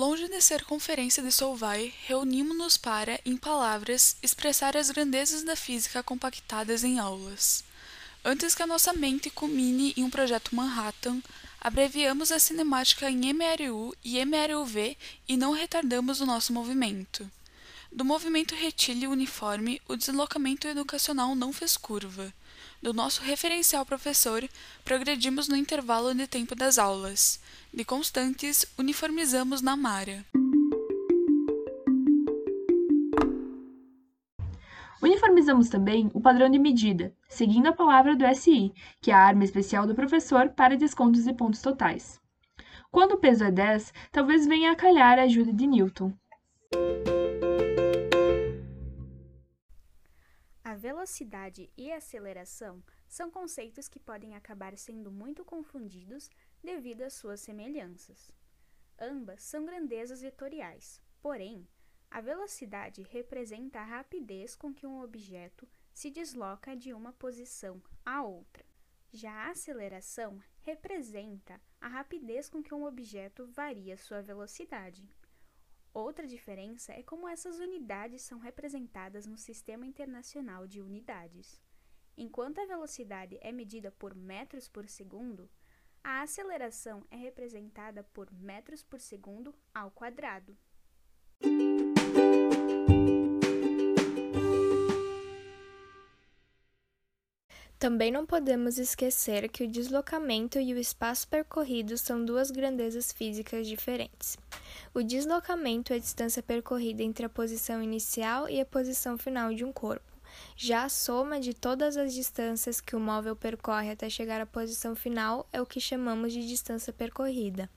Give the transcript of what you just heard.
auge de ser conferência de Solvay, reunimos-nos para, em palavras, expressar as grandezas da física compactadas em aulas. Antes que a nossa mente culmine em um projeto Manhattan, abreviamos a cinemática em MRU e MRUV e não retardamos o nosso movimento. Do movimento retíleo uniforme, o deslocamento educacional não fez curva. Do nosso referencial professor, progredimos no intervalo de tempo das aulas. De constantes, uniformizamos na Mara. Uniformizamos também o padrão de medida, seguindo a palavra do SI, que é a arma especial do professor para descontos e pontos totais. Quando o peso é 10, talvez venha a calhar a ajuda de Newton. Velocidade e aceleração são conceitos que podem acabar sendo muito confundidos devido às suas semelhanças. Ambas são grandezas vetoriais, porém, a velocidade representa a rapidez com que um objeto se desloca de uma posição a outra. Já a aceleração representa a rapidez com que um objeto varia sua velocidade. Outra diferença é como essas unidades são representadas no Sistema Internacional de Unidades. Enquanto a velocidade é medida por metros por segundo, a aceleração é representada por metros por segundo ao quadrado. Também não podemos esquecer que o deslocamento e o espaço percorrido são duas grandezas físicas diferentes. O deslocamento é a distância percorrida entre a posição inicial e a posição final de um corpo. Já a soma de todas as distâncias que o móvel percorre até chegar à posição final é o que chamamos de distância percorrida.